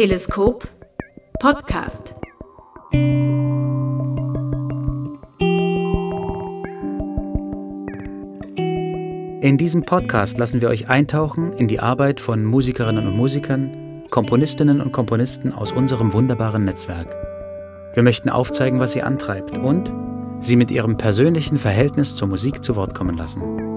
Teleskop Podcast. In diesem Podcast lassen wir euch eintauchen in die Arbeit von Musikerinnen und Musikern, Komponistinnen und Komponisten aus unserem wunderbaren Netzwerk. Wir möchten aufzeigen, was sie antreibt und sie mit ihrem persönlichen Verhältnis zur Musik zu Wort kommen lassen.